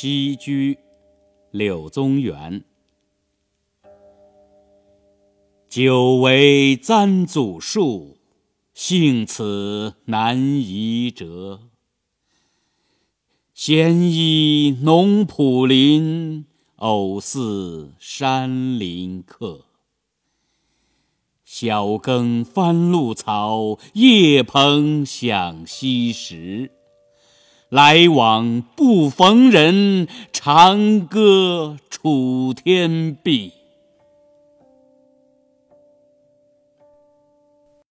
西居，柳宗元。久违簪祖树，幸此难移折。闲倚农圃林，偶似山林客。晓耕翻露草，夜鹏响溪石。来往不逢人，长歌楚天碧。